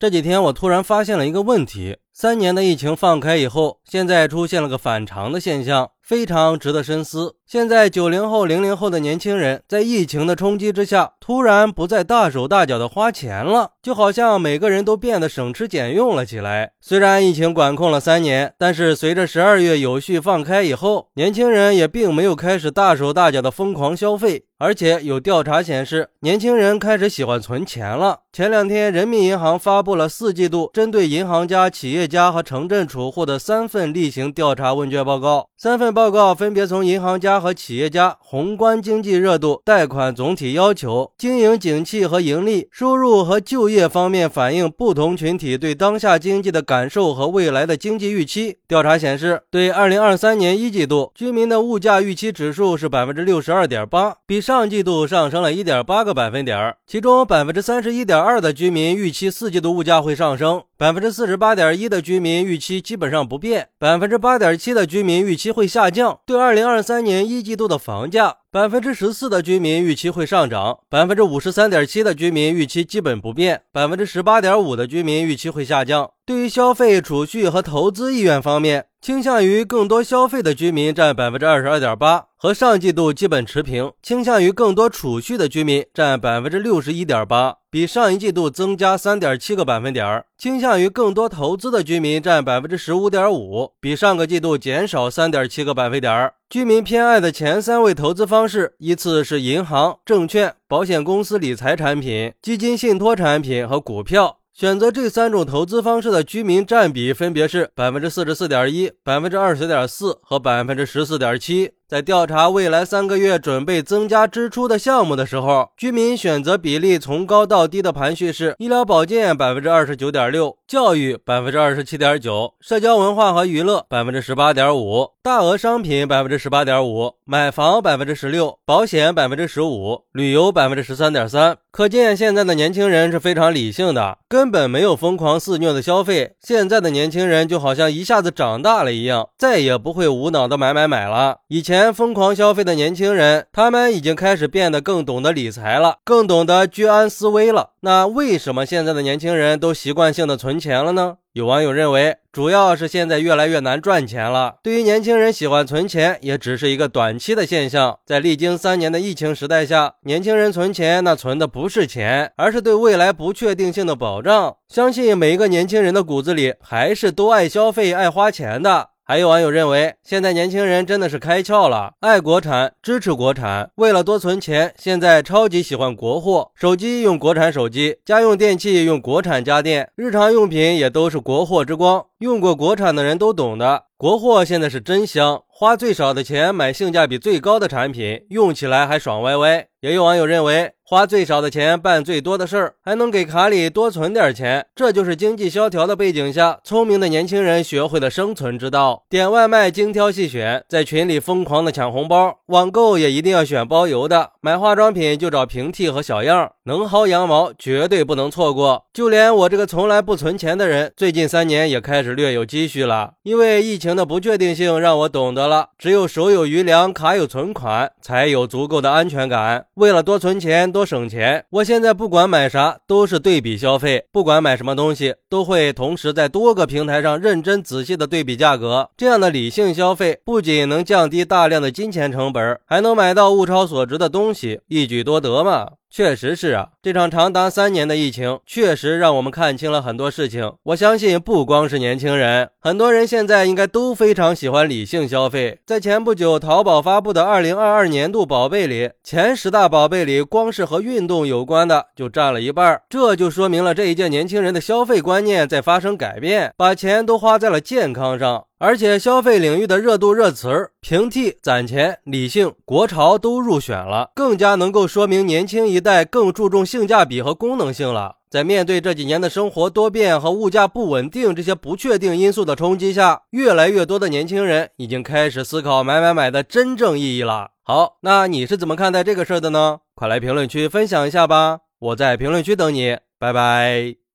这几天我突然发现了一个问题：三年的疫情放开以后，现在出现了个反常的现象，非常值得深思。现在九零后、零零后的年轻人在疫情的冲击之下，突然不再大手大脚的花钱了，就好像每个人都变得省吃俭用了起来。虽然疫情管控了三年，但是随着十二月有序放开以后，年轻人也并没有开始大手大脚的疯狂消费。而且有调查显示，年轻人开始喜欢存钱了。前两天，人民银行发布了四季度针对银行家、企业家和城镇储户的三份例行调查问卷报告。三份报告分别从银行家和企业家宏观经济热度、贷款总体要求、经营景气和盈利、收入和就业方面反映不同群体对当下经济的感受和未来的经济预期。调查显示，对二零二三年一季度居民的物价预期指数是百分之六十二点八，比。上季度上升了一点八个百分点，其中百分之三十一点二的居民预期四季度物价会上升，百分之四十八点一的居民预期基本上不变，百分之八点七的居民预期会下降。对二零二三年一季度的房价，百分之十四的居民预期会上涨，百分之五十三点七的居民预期基本不变，百分之十八点五的居民预期会下降。对于消费、储蓄和投资意愿方面，倾向于更多消费的居民占百分之二十二点八，和上季度基本持平；倾向于更多储蓄的居民占百分之六十一点八，比上一季度增加三点七个百分点；倾向于更多投资的居民占百分之十五点五，比上个季度减少三点七个百分点。居民偏爱的前三位投资方式依次是银行、证券、保险公司理财产品、基金信托产品和股票。选择这三种投资方式的居民占比分别是百分之四十四点一、百分之二十点四和百分之十四点七。在调查未来三个月准备增加支出的项目的时候，居民选择比例从高到低的排序是：医疗保健百分之二十九点六，教育百分之二十七点九，社交文化和娱乐百分之十八点五，大额商品百分之十八点五，买房百分之十六，保险百分之十五，旅游百分之十三点三。可见现在的年轻人是非常理性的，根本没有疯狂肆虐的消费。现在的年轻人就好像一下子长大了一样，再也不会无脑的买买买了。以前。前疯狂消费的年轻人，他们已经开始变得更懂得理财了，更懂得居安思危了。那为什么现在的年轻人都习惯性的存钱了呢？有网友认为，主要是现在越来越难赚钱了。对于年轻人喜欢存钱，也只是一个短期的现象。在历经三年的疫情时代下，年轻人存钱，那存的不是钱，而是对未来不确定性的保障。相信每一个年轻人的骨子里，还是都爱消费、爱花钱的。还有网友认为，现在年轻人真的是开窍了，爱国产，支持国产。为了多存钱，现在超级喜欢国货，手机用国产手机，家用电器用国产家电，日常用品也都是国货之光。用过国产的人都懂的，国货现在是真香，花最少的钱买性价比最高的产品，用起来还爽歪歪。也有网友认为，花最少的钱办最多的事儿，还能给卡里多存点钱，这就是经济萧条的背景下，聪明的年轻人学会的生存之道。点外卖精挑细选，在群里疯狂的抢红包，网购也一定要选包邮的，买化妆品就找平替和小样，能薅羊毛绝对不能错过。就连我这个从来不存钱的人，最近三年也开始略有积蓄了，因为疫情的不确定性让我懂得了，只有手有余粮，卡有存款，才有足够的安全感。为了多存钱、多省钱，我现在不管买啥都是对比消费，不管买什么东西都会同时在多个平台上认真仔细的对比价格。这样的理性消费不仅能降低大量的金钱成本，还能买到物超所值的东西，一举多得嘛。确实是啊，这场长达三年的疫情确实让我们看清了很多事情。我相信不光是年轻人，很多人现在应该都非常喜欢理性消费。在前不久淘宝发布的二零二二年度宝贝里，前十大宝贝里，光是和运动有关的就占了一半。这就说明了这一届年轻人的消费观念在发生改变，把钱都花在了健康上。而且消费领域的热度热词儿，平替、攒钱、理性、国潮都入选了，更加能够说明年轻一代更注重性价比和功能性了。在面对这几年的生活多变和物价不稳定这些不确定因素的冲击下，越来越多的年轻人已经开始思考买买买的真正意义了。好，那你是怎么看待这个事儿的呢？快来评论区分享一下吧，我在评论区等你，拜拜。